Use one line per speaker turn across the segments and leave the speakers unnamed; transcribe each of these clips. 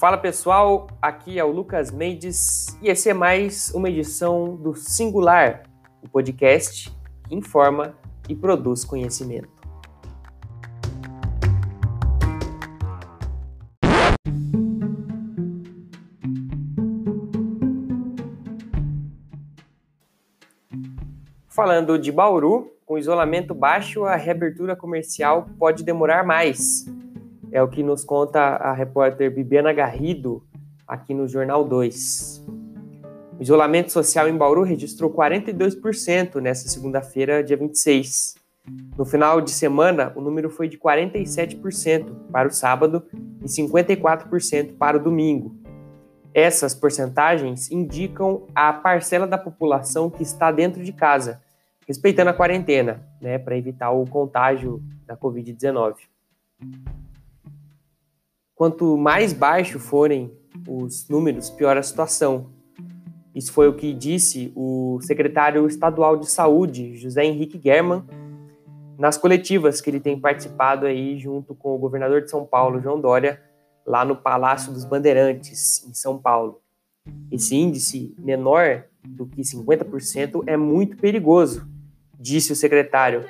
Fala pessoal, aqui é o Lucas Mendes e esse é mais uma edição do Singular, o podcast que informa e produz conhecimento. Falando de Bauru, com isolamento baixo, a reabertura comercial pode demorar mais. É o que nos conta a repórter Bibiana Garrido aqui no Jornal 2. O isolamento social em Bauru registrou 42% nesta segunda-feira, dia 26. No final de semana, o número foi de 47% para o sábado e 54% para o domingo. Essas porcentagens indicam a parcela da população que está dentro de casa, respeitando a quarentena, né, para evitar o contágio da Covid-19. Quanto mais baixo forem os números, pior a situação. Isso foi o que disse o secretário estadual de saúde, José Henrique German, nas coletivas que ele tem participado aí junto com o governador de São Paulo, João Dória, lá no Palácio dos Bandeirantes, em São Paulo. Esse índice menor do que 50% é muito perigoso, disse o secretário.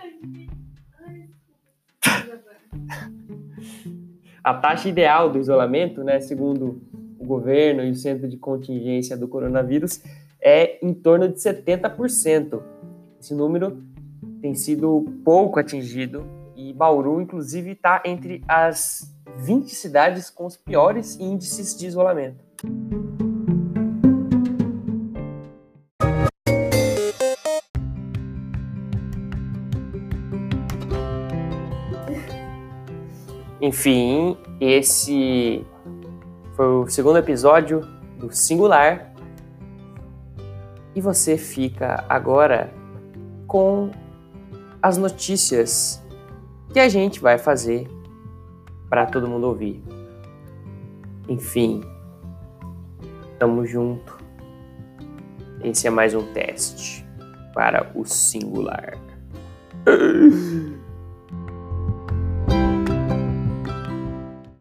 A taxa ideal do isolamento, né, segundo o governo e o Centro de Contingência do Coronavírus, é em torno de 70%. Esse número tem sido pouco atingido e Bauru, inclusive, está entre as 20 cidades com os piores índices de isolamento. Enfim, esse foi o segundo episódio do Singular. E você fica agora com as notícias que a gente vai fazer para todo mundo ouvir. Enfim, tamo junto. Esse é mais um teste para o singular.